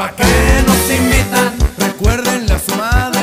¿Para qué nos invitan? Recuerden las madres.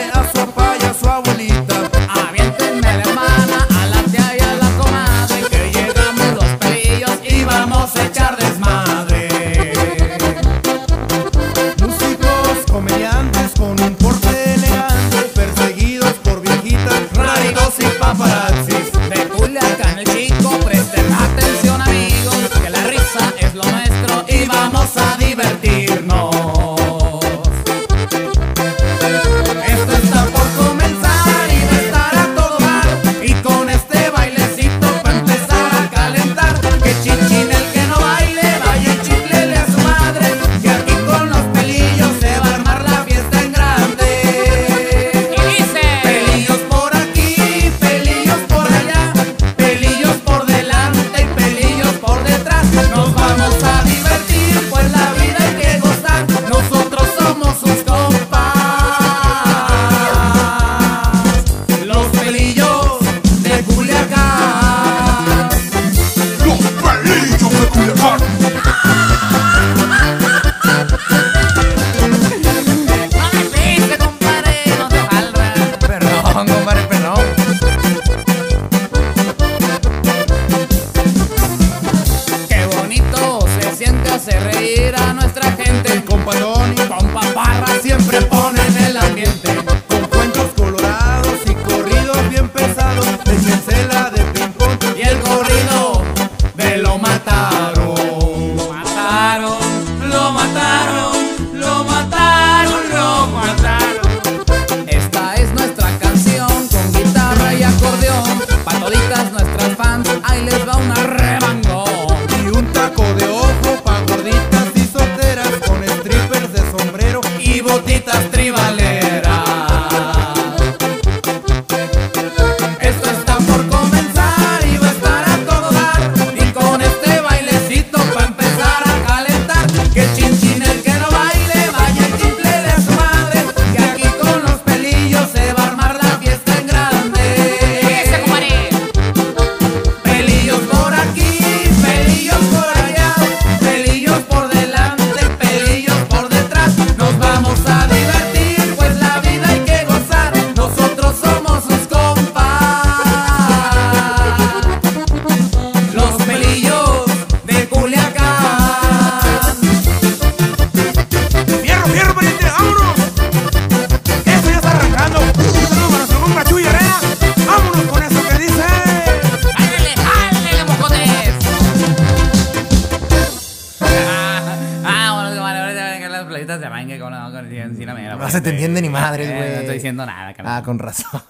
las playitas de manga con, con, con encima. No, no se te entiende ni madre, eh, güey. No estoy diciendo nada, cabrón. Ah, con razón.